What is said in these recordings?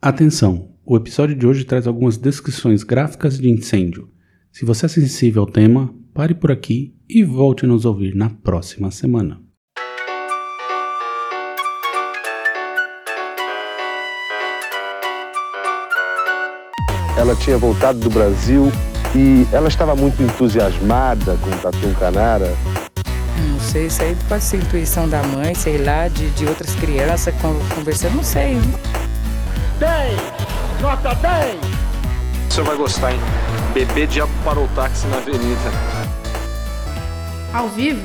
Atenção! O episódio de hoje traz algumas descrições gráficas de incêndio. Se você é sensível ao tema, pare por aqui e volte a nos ouvir na próxima semana. Ela tinha voltado do Brasil e ela estava muito entusiasmada com o Tatu Canara. Não sei, isso aí pode ser intuição da mãe, sei lá, de, de outras crianças conversando, não sei. 10! Nota 10! O senhor vai gostar, hein? Bebê diabo parou o táxi na avenida. Ao vivo?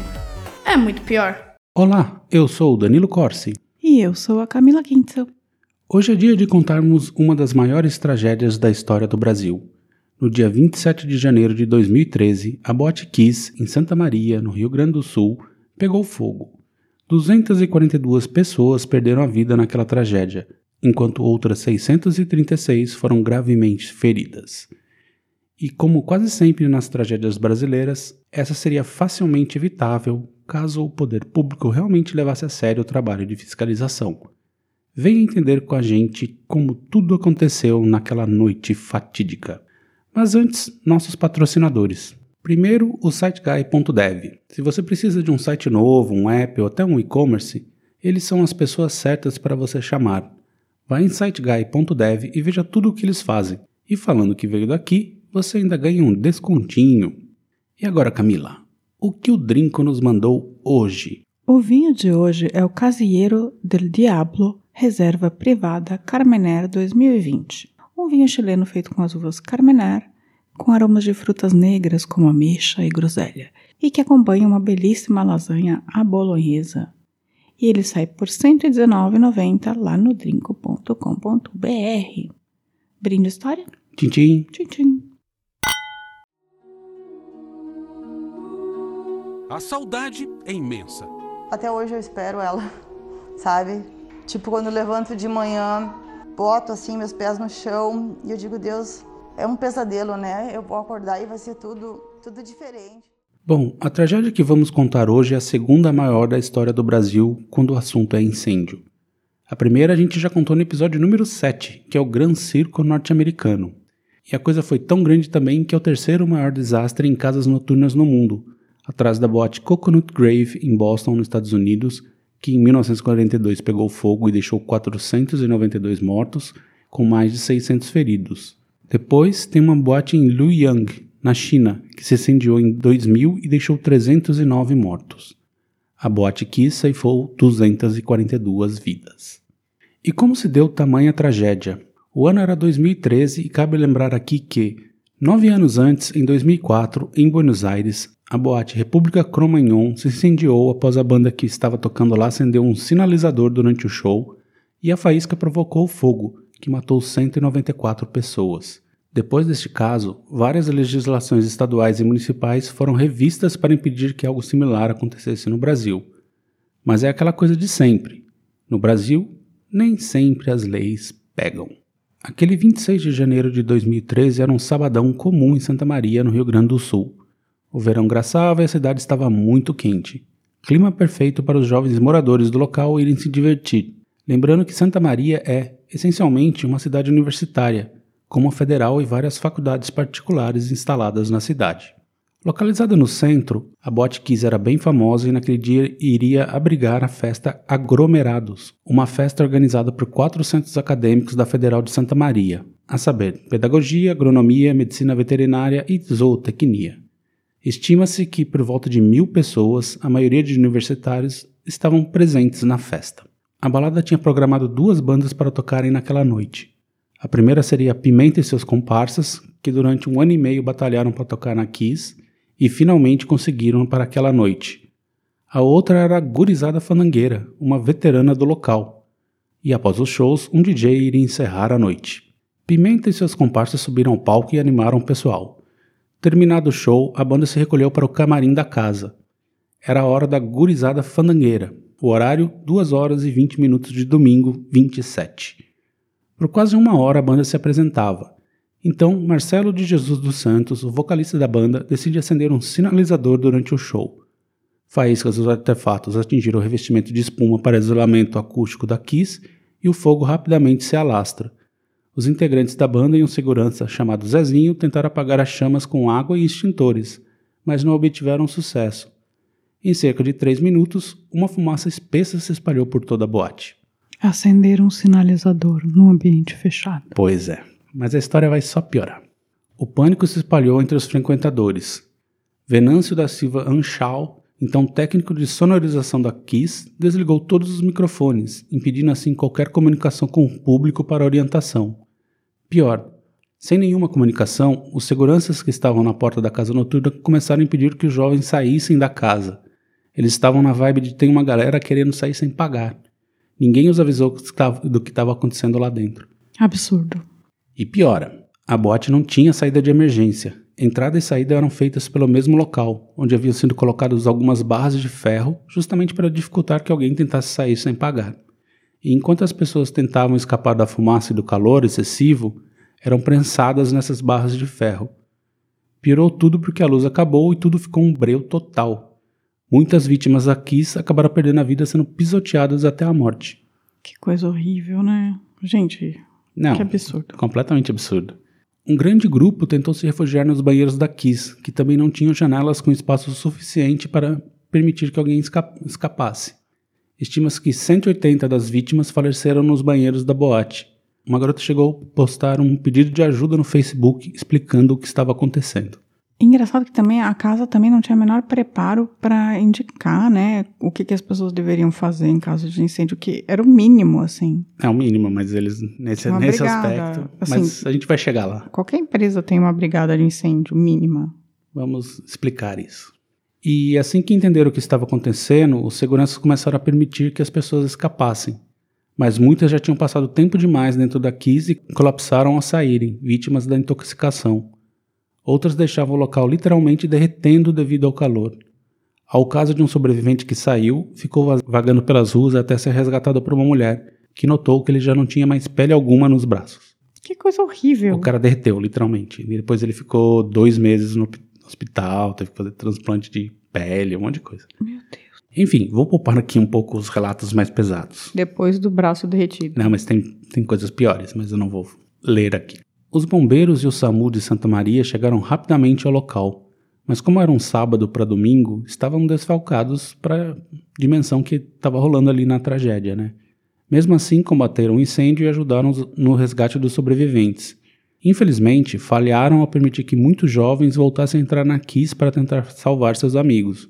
É muito pior. Olá, eu sou o Danilo Corsi. E eu sou a Camila Quintzel. Hoje é dia de contarmos uma das maiores tragédias da história do Brasil. No dia 27 de janeiro de 2013, a Boate Kiss, em Santa Maria, no Rio Grande do Sul, pegou fogo. 242 pessoas perderam a vida naquela tragédia, enquanto outras 636 foram gravemente feridas. E como quase sempre nas tragédias brasileiras, essa seria facilmente evitável caso o poder público realmente levasse a sério o trabalho de fiscalização. Venha entender com a gente como tudo aconteceu naquela noite fatídica. Mas antes, nossos patrocinadores. Primeiro, o SiteGuy.dev. Se você precisa de um site novo, um app ou até um e-commerce, eles são as pessoas certas para você chamar. Vá em siteguy.dev e veja tudo o que eles fazem. E falando que veio daqui, você ainda ganha um descontinho. E agora, Camila, o que o Drinco nos mandou hoje? O vinho de hoje é o Casillero del Diablo Reserva Privada Carmener 2020. Um vinho chileno feito com as uvas Carmener, com aromas de frutas negras como ameixa e groselha, e que acompanha uma belíssima lasanha à bolonhesa e ele sai por R$ 119,90 lá no drinco.com.br. Brinde história? Tchim, tchim. Tchim, tchim. A saudade é imensa. Até hoje eu espero ela, sabe? Tipo, quando eu levanto de manhã, boto assim meus pés no chão e eu digo, Deus, é um pesadelo, né? Eu vou acordar e vai ser tudo, tudo diferente. Bom, a tragédia que vamos contar hoje é a segunda maior da história do Brasil quando o assunto é incêndio. A primeira a gente já contou no episódio número 7, que é o Gran Circo norte-americano. E a coisa foi tão grande também que é o terceiro maior desastre em casas noturnas no mundo, atrás da boate Coconut Grave em Boston, nos Estados Unidos, que em 1942 pegou fogo e deixou 492 mortos, com mais de 600 feridos. Depois tem uma boate em Luoyang, na China, que se incendiou em 2000 e deixou 309 mortos. A boate Kiss ceifou 242 vidas. E como se deu tamanha tragédia? O ano era 2013 e cabe lembrar aqui que, nove anos antes, em 2004, em Buenos Aires, a boate República Cromagnon se incendiou após a banda que estava tocando lá acender um sinalizador durante o show e a faísca provocou fogo, que matou 194 pessoas. Depois deste caso, várias legislações estaduais e municipais foram revistas para impedir que algo similar acontecesse no Brasil. Mas é aquela coisa de sempre. No Brasil, nem sempre as leis pegam. Aquele 26 de janeiro de 2013 era um sabadão comum em Santa Maria, no Rio Grande do Sul. O verão graçava e a cidade estava muito quente. Clima perfeito para os jovens moradores do local irem se divertir. Lembrando que Santa Maria é, essencialmente, uma cidade universitária como a federal e várias faculdades particulares instaladas na cidade. Localizada no centro, a Botkiss era bem famosa e naquele dia iria abrigar a festa Agromerados, uma festa organizada por 400 acadêmicos da Federal de Santa Maria, a saber, pedagogia, agronomia, medicina veterinária e zootecnia. Estima-se que por volta de mil pessoas, a maioria de universitários, estavam presentes na festa. A balada tinha programado duas bandas para tocarem naquela noite, a primeira seria Pimenta e seus comparsas, que durante um ano e meio batalharam para tocar na Kiss e finalmente conseguiram para aquela noite. A outra era a Gurizada Fanangueira, uma veterana do local. E após os shows, um DJ iria encerrar a noite. Pimenta e seus comparsas subiram ao palco e animaram o pessoal. Terminado o show, a banda se recolheu para o camarim da casa. Era a hora da Gurizada Fandangueira, o horário 2 horas e 20 minutos de domingo 27. Por quase uma hora a banda se apresentava. Então, Marcelo de Jesus dos Santos, o vocalista da banda, decide acender um sinalizador durante o show. Faíscas dos artefatos atingiram o revestimento de espuma para isolamento acústico da Kiss e o fogo rapidamente se alastra. Os integrantes da banda e um segurança chamado Zezinho tentaram apagar as chamas com água e extintores, mas não obtiveram sucesso. Em cerca de três minutos, uma fumaça espessa se espalhou por toda a boate. Acender um sinalizador num ambiente fechado. Pois é, mas a história vai só piorar. O pânico se espalhou entre os frequentadores. Venâncio da Silva Anchal, então técnico de sonorização da Kiss, desligou todos os microfones, impedindo assim qualquer comunicação com o público para orientação. Pior, sem nenhuma comunicação, os seguranças que estavam na porta da casa noturna começaram a impedir que os jovens saíssem da casa. Eles estavam na vibe de tem uma galera querendo sair sem pagar. Ninguém os avisou do que estava acontecendo lá dentro. Absurdo. E piora, a boate não tinha saída de emergência. Entrada e saída eram feitas pelo mesmo local, onde haviam sido colocadas algumas barras de ferro, justamente para dificultar que alguém tentasse sair sem pagar. E enquanto as pessoas tentavam escapar da fumaça e do calor excessivo, eram prensadas nessas barras de ferro. Piorou tudo porque a luz acabou e tudo ficou um breu total. Muitas vítimas da Kiss acabaram perdendo a vida sendo pisoteadas até a morte. Que coisa horrível, né? Gente, Não, que absurdo. completamente absurdo. Um grande grupo tentou se refugiar nos banheiros da Kiss, que também não tinham janelas com espaço suficiente para permitir que alguém esca- escapasse. Estima-se que 180 das vítimas faleceram nos banheiros da boate. Uma garota chegou a postar um pedido de ajuda no Facebook explicando o que estava acontecendo. Engraçado que também a casa também não tinha o menor preparo para indicar, né, o que, que as pessoas deveriam fazer em caso de incêndio, que era o mínimo, assim. É o mínimo, mas eles nesse, Uma nesse brigada, aspecto. assim- mas a gente vai chegar lá. Qualquer empresa tem uma brigada de incêndio mínima. Vamos explicar isso. E assim que entenderam o que estava acontecendo, os seguranças começaram a permitir que as pessoas escapassem. Mas muitas já tinham passado tempo demais dentro da Kiss e colapsaram ao saírem, vítimas da intoxicação. Outras deixavam o local literalmente derretendo devido ao calor. Ao caso de um sobrevivente que saiu, ficou va- vagando pelas ruas até ser resgatado por uma mulher, que notou que ele já não tinha mais pele alguma nos braços. Que coisa horrível. O cara derreteu, literalmente. E depois ele ficou dois meses no hospital, teve que fazer transplante de pele, um monte de coisa. Meu Deus. Enfim, vou poupar aqui um pouco os relatos mais pesados. Depois do braço derretido. Não, mas tem, tem coisas piores, mas eu não vou ler aqui. Os bombeiros e o SAMU de Santa Maria chegaram rapidamente ao local, mas como era um sábado para domingo, estavam desfalcados para a dimensão que estava rolando ali na tragédia, né? Mesmo assim, combateram o incêndio e ajudaram no resgate dos sobreviventes. Infelizmente, falharam ao permitir que muitos jovens voltassem a entrar na Kiss para tentar salvar seus amigos.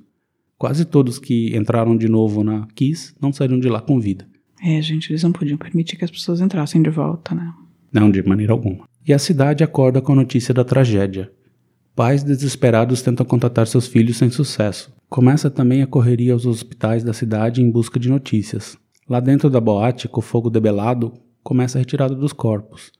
Quase todos que entraram de novo na Kiss não saíram de lá com vida. É, gente, eles não podiam permitir que as pessoas entrassem de volta, né? Não, de maneira alguma. E a cidade acorda com a notícia da tragédia. Pais desesperados tentam contatar seus filhos sem sucesso. Começa também a correria aos hospitais da cidade em busca de notícias. Lá dentro da boate, com o fogo debelado, começa a retirada dos corpos.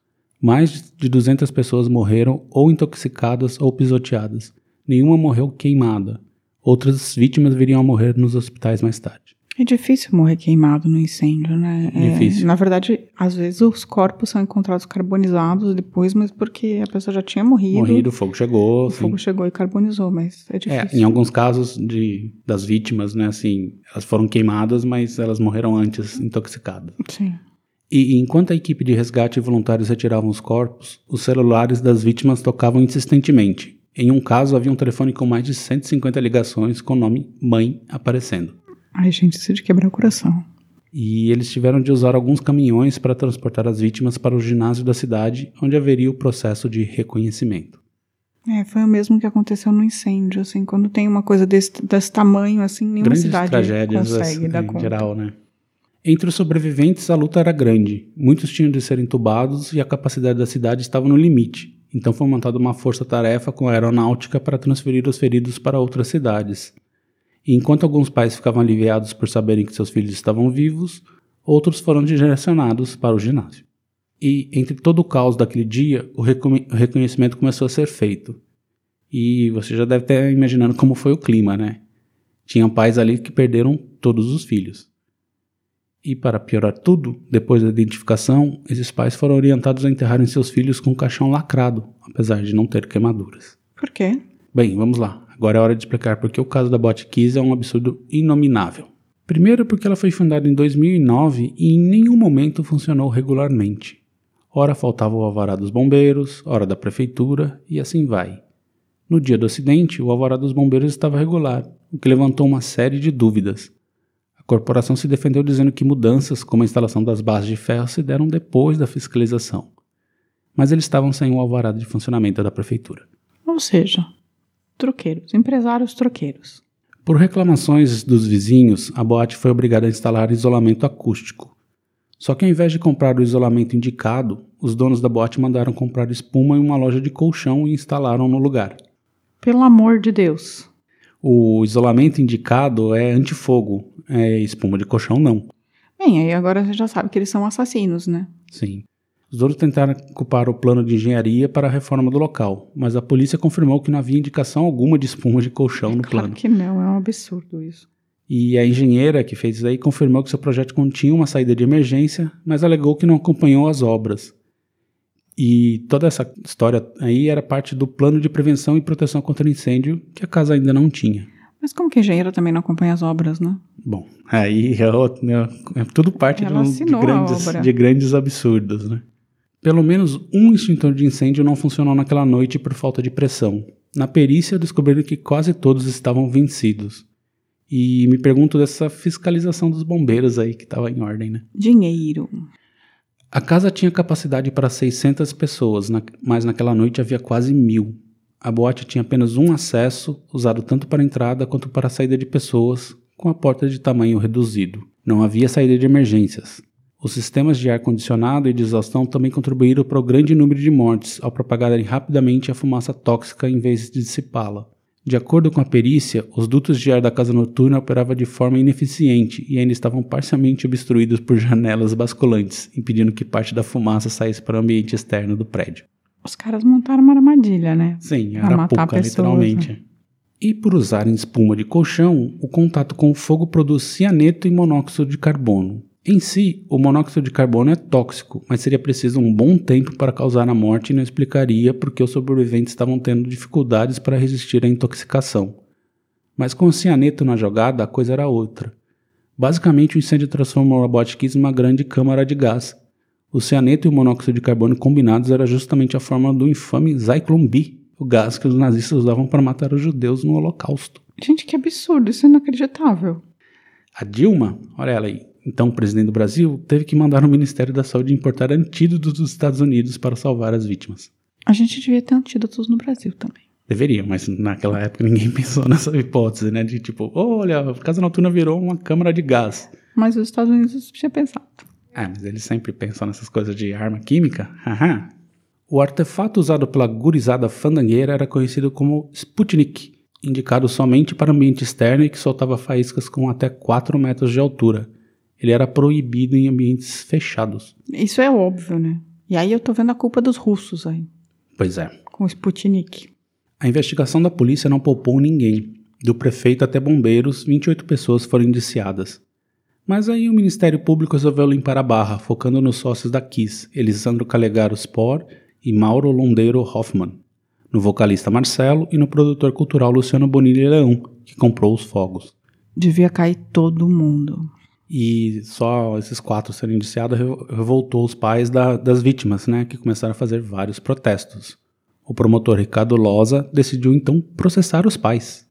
Mais de 200 pessoas morreram ou intoxicadas ou pisoteadas. Nenhuma morreu queimada. Outras vítimas viriam a morrer nos hospitais mais tarde. É difícil morrer queimado no incêndio, né? É, Difícil. na verdade, às vezes os corpos são encontrados carbonizados depois, mas porque a pessoa já tinha morrido. Morrido, o fogo chegou. O assim. fogo chegou e carbonizou, mas é É, difícil. em alguns casos de, das vítimas, né, assim, elas foram queimadas, mas elas morreram antes, intoxicadas. Sim. E enquanto a equipe de resgate e voluntários retiravam os corpos, os celulares das vítimas tocavam insistentemente. Em um caso, havia um telefone com mais de 150 ligações com o nome Mãe aparecendo. Ai, gente, isso é de quebrar o coração. E eles tiveram de usar alguns caminhões para transportar as vítimas para o ginásio da cidade, onde haveria o processo de reconhecimento. É, foi o mesmo que aconteceu no incêndio, assim, quando tem uma coisa desse, desse tamanho, assim, nenhuma Grandes cidade tragédias consegue assim, dar em conta. geral, né? Entre os sobreviventes, a luta era grande. Muitos tinham de ser entubados e a capacidade da cidade estava no limite. Então foi montada uma força-tarefa com a aeronáutica para transferir os feridos para outras cidades. E enquanto alguns pais ficavam aliviados por saberem que seus filhos estavam vivos, outros foram direcionados para o ginásio. E entre todo o caos daquele dia, o o reconhecimento começou a ser feito. E você já deve estar imaginando como foi o clima, né? Tinham pais ali que perderam todos os filhos. E para piorar tudo, depois da identificação, esses pais foram orientados a enterrarem seus filhos com o caixão lacrado, apesar de não ter queimaduras. Por quê? Bem, vamos lá. Agora é hora de explicar por que o caso da Bot Kiss é um absurdo inominável. Primeiro porque ela foi fundada em 2009 e em nenhum momento funcionou regularmente. Ora faltava o alvará dos bombeiros, ora da prefeitura, e assim vai. No dia do acidente, o alvará dos bombeiros estava regular, o que levantou uma série de dúvidas. A corporação se defendeu dizendo que mudanças, como a instalação das bases de ferro, se deram depois da fiscalização. Mas eles estavam sem o alvará de funcionamento da prefeitura. Ou seja, troqueiros, empresários troqueiros. Por reclamações dos vizinhos, a boate foi obrigada a instalar isolamento acústico. Só que ao invés de comprar o isolamento indicado, os donos da boate mandaram comprar espuma em uma loja de colchão e instalaram no lugar. Pelo amor de Deus. O isolamento indicado é antifogo, é espuma de colchão não. Bem, aí agora você já sabe que eles são assassinos, né? Sim. Os donos tentaram culpar o plano de engenharia para a reforma do local, mas a polícia confirmou que não havia indicação alguma de espuma de colchão no Claro plano. que não, é um absurdo isso. E a engenheira que fez isso aí confirmou que seu projeto continha uma saída de emergência, mas alegou que não acompanhou as obras. E toda essa história aí era parte do plano de prevenção e proteção contra incêndio que a casa ainda não tinha. Mas como que a engenheira também não acompanha as obras, né? Bom, aí é, outro- é- é tudo parte de, de assinou a grandes, de grandes absurdos, né? Pelo menos um extintor de incêndio não funcionou naquela noite por falta de pressão. Na perícia descobriram que quase todos estavam vencidos. E me pergunto dessa fiscalização dos bombeiros aí que estava em ordem, né? Dinheiro. A casa tinha capacidade para 600 pessoas, mas naquela noite havia quase mil. A boate tinha apenas um acesso, usado tanto para a entrada quanto para a saída de pessoas, com a porta de tamanho reduzido. Não havia saída de emergências. Os sistemas de ar-condicionado e de exaustão também contribuíram para o grande número de mortes ao propagarem rapidamente a fumaça tóxica em vez de dissipá-la. De acordo com a perícia, os dutos de ar da casa noturna operavam de forma ineficiente e ainda estavam parcialmente obstruídos por janelas basculantes, impedindo que parte da fumaça saísse para o ambiente externo do prédio. Os caras montaram uma armadilha, né? Sim, Pra matar arapuca, pessoas, literalmente. E por usarem espuma de colchão, o contato com o fogo produz cianeto e monóxido de carbono. Em si, o monóxido de carbono é tóxico, mas seria preciso um bom tempo para causar a morte e não explicaria por que os sobreviventes estavam tendo dificuldades para resistir à intoxicação. Mas com o cianeto na jogada, a coisa era outra. Basicamente, o incêndio transformou a Boate Kiss numa grande câmara de gás. O cianeto e o monóxido de carbono combinados era justamente a forma do infame Zyklon B, o gás que os nazistas usavam para matar os judeus no Holocausto. Gente, que absurdo, isso é inacreditável. A Dilma, olha ela aí, então presidente do Brasil, teve que mandar o Ministério da Saúde importar antídotos dos Estados Unidos para salvar as vítimas. A gente devia ter antídotos no Brasil também. Deveriam, mas naquela época ninguém pensou nessa hipótese, né? De tipo, olha, a casa noturna virou uma câmara de gás. Mas os Estados Unidos tinha pensado. Ah, mas eles sempre pensam nessas coisas de arma química. Haha. O artefato usado pela gurizada fandangueira era conhecido como Sputnik, indicado somente para ambiente externo e que soltava faíscas com até 4 metros de altura. Ele era proibido em ambientes fechados. Isso é óbvio, né? E aí eu tô vendo a culpa dos russos aí, Pois é. com o Sputnik. A investigação da polícia não poupou ninguém. Do prefeito até bombeiros, 28 pessoas foram indiciadas. Mas aí o Ministério Público resolveu limpar a barra, focando nos sócios da Kiss, Elisandro Calegaro Spor e Mauro Londeiro Hoffman, no vocalista Marcelo e no produtor cultural Luciano Bonilha Leão, que comprou os fogos. Devia cair todo mundo. E só esses quatro serem indiciados revo- revoltou os pais da- das vítimas, né, que começaram a fazer vários protestos. O promotor Ricardo Loza decidiu então processar os pais.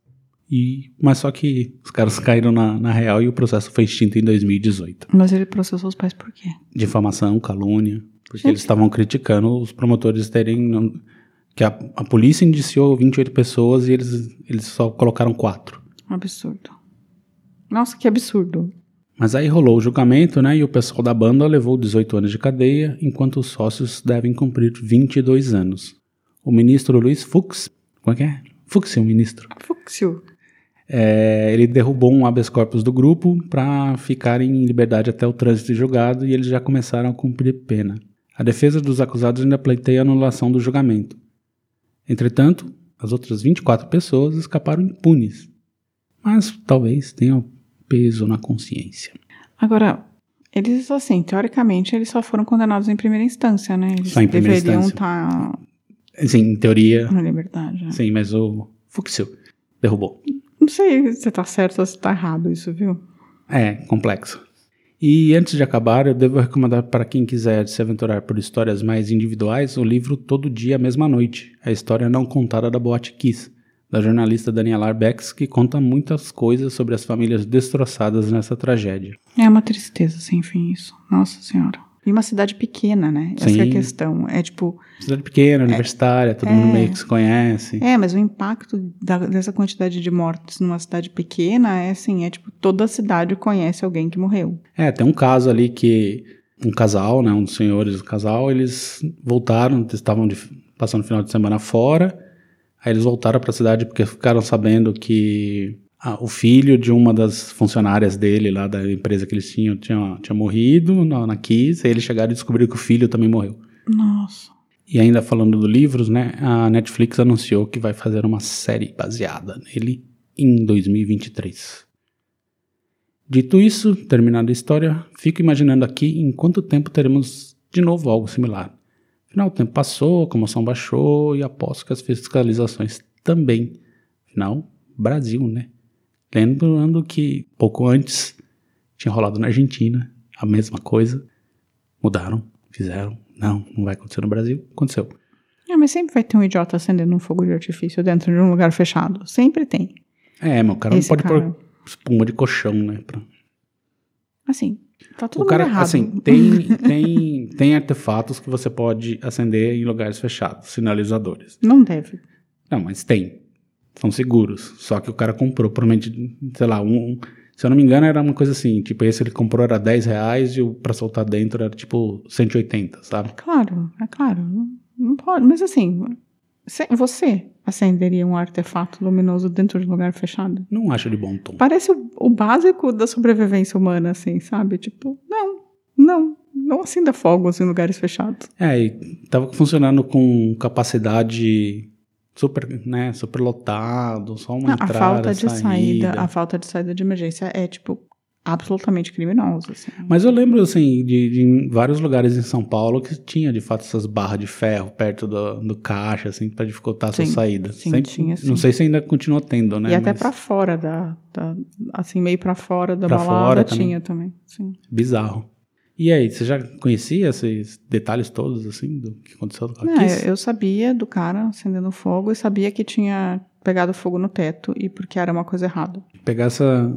E, mas só que os caras caíram na, na real e o processo foi extinto em 2018. Mas ele processou os pais por quê? Difamação, calúnia, porque Gente. eles estavam criticando os promotores terem. que a, a polícia indiciou 28 pessoas e eles, eles só colocaram quatro. Um absurdo. Nossa, que absurdo. Mas aí rolou o julgamento, né? E o pessoal da banda levou 18 anos de cadeia, enquanto os sócios devem cumprir 22 anos. O ministro Luiz Fux, como é que é? Fux é o ministro. Fúxio. É, ele derrubou um habeas corpus do grupo para ficarem em liberdade até o trânsito julgado e eles já começaram a cumprir pena. A defesa dos acusados ainda pleiteia a anulação do julgamento. Entretanto, as outras 24 pessoas escaparam impunes. Mas talvez tenham peso na consciência. Agora, eles, assim, teoricamente, eles só foram condenados em primeira instância, né? Eles Só em primeira deveriam instância. estar Sim, em teoria, na liberdade. né? sim, mas o Fuxil derrubou. Não sei se tá certo ou se tá errado isso, viu? É, complexo. E antes de acabar, eu devo recomendar para quem quiser se aventurar por histórias mais individuais o livro Todo Dia, Mesma Noite, a história não contada da Boate Kiss, da jornalista Daniela Arbex, que conta muitas coisas sobre as famílias destroçadas nessa tragédia. É uma tristeza sem fim isso. Nossa Senhora. E uma cidade pequena, né? Essa é a Sim. questão. É tipo. Cidade pequena, universitária, todo mundo é. meio que se conhece. É, mas o impacto da- dessa quantidade de mortes numa cidade pequena é assim: é tipo, toda a cidade conhece alguém que morreu. É, tem um caso ali que um casal, né, um dos senhores do casal, eles voltaram, estavam de- passando o final de semana fora, aí eles voltaram para a cidade porque ficaram sabendo que ah, o filho de uma das funcionárias dele lá da empresa que eles tinham tinha, tinha morrido na, na Kiss, aí eles chegaram e descobriram que o filho também morreu. Nossa. E ainda falando do livros, né, a Netflix anunciou que vai fazer uma série baseada nele em 2023. Dito isso, terminada a história, fico imaginando aqui em quanto tempo teremos de novo algo similar. Afinal, o tempo passou, a comoção baixou e aposto que as fiscalizações também. Afinal, Brasil, né? Lembrando que pouco antes tinha rolado na Argentina a mesma coisa. Mudaram, fizeram. Não, não vai acontecer no Brasil. Aconteceu. É, mas sempre vai ter um idiota acendendo um fogo de artifício dentro de um lugar fechado. Sempre tem. É, mas o cara Esse não pode cara. pôr espuma de colchão, né? pra- Assim, tá tudo o cara, errado. assim, tem, tem, tem artefatos que você pode acender em lugares fechados, sinalizadores. Não deve. Não, mas tem. São seguros. Só que o cara comprou, provavelmente, sei lá, um. se eu não me engano, era uma coisa assim, tipo, esse ele comprou era 10 reais e o pra soltar dentro era tipo 180, sabe? Claro, é claro. Não, não pode. Mas assim, você acenderia um artefato luminoso dentro de um lugar fechado? Não acho de bom tom. Parece o, o básico da sobrevivência humana, assim, sabe? Tipo, não, não, não acenda fogos em lugares fechados. É, e tava funcionando com capacidade super, né, super lotado, só uma Não, a entrada, falta de saída. saída, a falta de saída de emergência é, tipo, absolutamente criminosa, assim. Mas eu lembro, assim, de, de vários lugares em São Paulo que tinha, de fato, essas barras de ferro perto do, do caixa, assim, pra dificultar a sua Sim, saída. sim, Sempre- tinha, sim. Não sei se ainda continua tendo, né? e até mas pra fora da, da- assim, meio pra fora da Pra balada fora também. tinha também, sim. Bizarro. E aí, você já conhecia esses detalhes todos, assim, do que aconteceu com a Kiss? eu, eu sabia do cara acendendo fogo e sabia que tinha pegado fogo no teto e porque era uma coisa errada. Pegar essa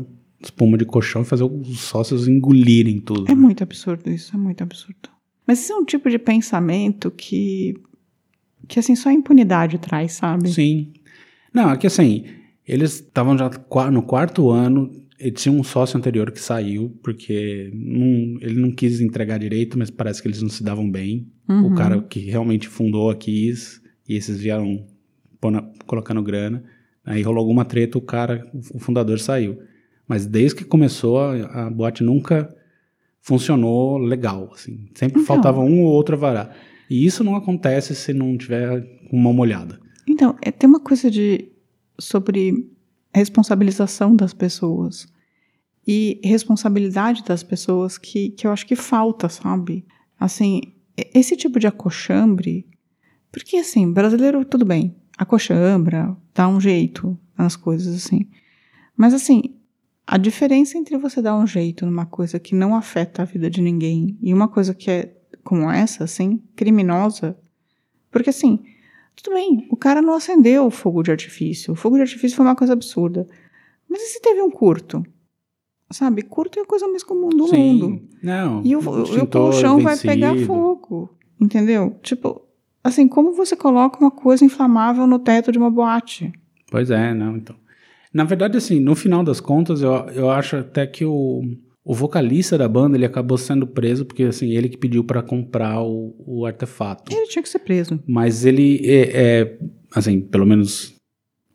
espuma de colchão e fazer os sócios engolirem tudo. É né? muito absurdo isso, é muito absurdo. Mas esse é um tipo de pensamento que, que assim, só a impunidade traz, sabe? Sim. Não, é que assim, eles estavam já no quarto ano, ele tinha um sócio anterior que saiu, porque não- ele não quis entregar direito, mas parece que eles não se davam bem. Uhum. O cara que realmente fundou a Kiss, e esses vieram pôr na- colocando grana. Aí rolou alguma treta, o cara, o fundador saiu. Mas desde que começou, a, a boate nunca funcionou legal, assim. Sempre Então. faltava um ou outro a varar. E isso não acontece se não tiver uma molhada. Então, é, tem uma coisa de sobre responsabilização das pessoas e responsabilidade das pessoas que, que eu acho que falta, sabe? Assim, esse tipo de acochambre, porque assim, brasileiro tudo bem, acochambra, dá um jeito nas coisas assim. Mas assim, a diferença entre você dar um jeito numa coisa que não afeta a vida de ninguém e uma coisa que é como essa, assim, criminosa, porque assim, tudo bem, o cara não acendeu o fogo de artifício. O fogo de artifício foi uma coisa absurda. Mas e se teve um curto? Sabe, curto é a coisa mais comum do mundo. Não. E o, o- e colchão vai pegar fogo. Entendeu? Tipo, assim, como você coloca uma coisa inflamável no teto de uma boate? Pois é, não, então. Na verdade, assim, no final das contas, eu, eu acho até que o, o vocalista da banda, ele acabou sendo preso, porque, assim, ele que pediu pra comprar o, o artefato. Ele tinha que ser preso. Mas ele, é, é, assim, pelo menos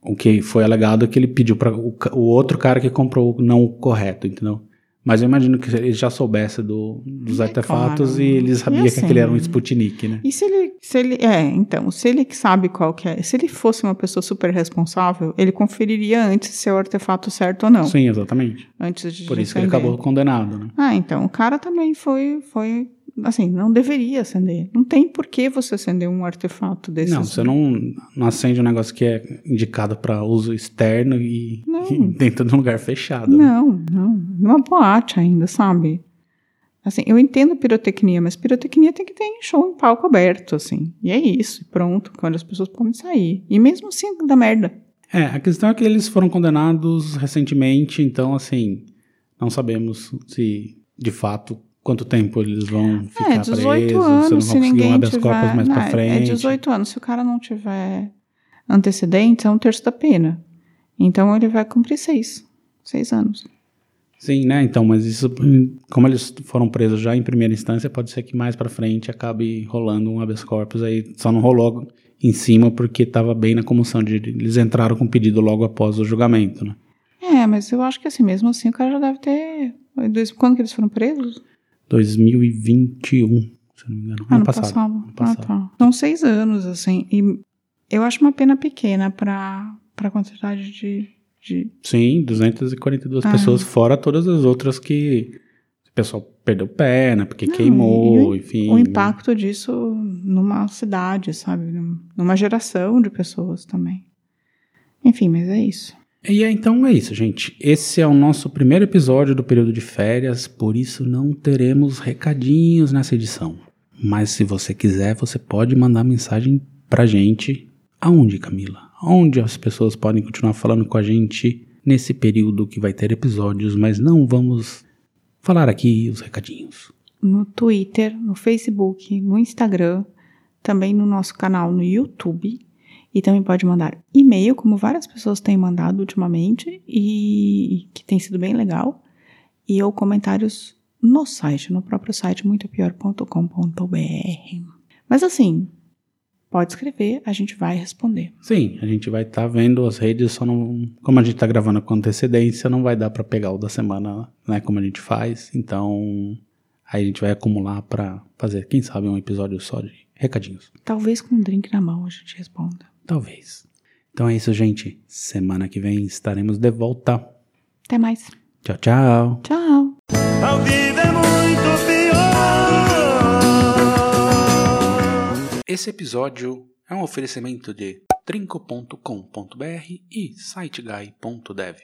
o que foi alegado é que ele pediu para o, o outro cara que comprou não o correto, entendeu? Mas eu imagino que ele já soubesse do- dos É artefatos claro. e ele sabia E que aquele era um assim, Sputnik, né? E se ele, se ele. É, então, se ele sabe qual que é. Se ele fosse uma pessoa super responsável, ele conferiria antes se é o artefato certo ou não. Sim, exatamente. Antes de Por isso que ele acabou condenado, né? Ah, então, o cara também foi, foi, assim, não deveria acender. Não tem por que você acender um artefato desse. Não, você não, não acende um negócio que é indicado para uso externo e, Não. e dentro de um lugar fechado. né? Não, não. Numa boate ainda, sabe? Assim, eu entendo pirotecnia, mas pirotecnia tem que ter em show em palco aberto, assim. E é isso, pronto, quando as pessoas podem sair. E mesmo assim, dá merda. É, a questão é que eles foram condenados recentemente, então, assim, não sabemos se, de fato, quanto tempo eles vão ficar é, 18 presos, anos, se um ninguém habeas tiver... mais não, pra frente. É 18 anos. Se o cara não tiver antecedentes, é um terço da pena. Então ele vai cumprir seis. Seis anos. Sim, né? Então, mas isso, como eles foram presos já em primeira instância, pode ser que mais pra frente acabe rolando um habeas corpus aí. Só não rolou em cima porque tava bem na comoção de eles entraram com o pedido logo após o julgamento, né? É, mas eu acho que assim, mesmo assim, o cara já deve ter. Quando que eles foram presos? 2021, se não me engano. Ano, Ano passado. passado. Ano passado. Ah, tá. São seis anos, assim. E eu acho uma pena pequena pra, pra quantidade de. de... Sim, 242 Ah. pessoas, fora todas as outras que o pessoal perdeu perna, porque Não, queimou, e enfim. O impacto disso numa cidade, sabe? Numa geração de pessoas também. Enfim, mas é isso. E é, então é isso, gente. Esse é o nosso primeiro episódio do período de férias, por isso não teremos recadinhos nessa edição. Mas se você quiser, você pode mandar mensagem pra gente. Aonde, Camila? Onde as pessoas podem continuar falando com a gente nesse período que vai ter episódios, mas não vamos falar aqui os recadinhos. No Twitter, no Facebook, no Instagram, também no nosso canal no YouTube. E também pode mandar e-mail, como várias pessoas têm mandado ultimamente, e que tem sido bem legal. E ou comentários no site, no próprio site, muitopior.com.br. Mas assim, pode escrever, a gente vai responder. Sim, a gente vai estar vendo as redes, só não. Como a gente tá gravando com antecedência, não vai dar pra pegar o da semana, né? Como a gente faz. Então, aí a gente vai acumular pra fazer, quem sabe, um episódio só de recadinhos. Talvez com um drink na mão a gente responda. Talvez. Então é isso, gente. Semana que vem estaremos de volta. Até mais. Tchau, tchau. Tchau. Ao vivo é muito pior. Esse episódio é um oferecimento de trinco.com.br e siteguy.dev.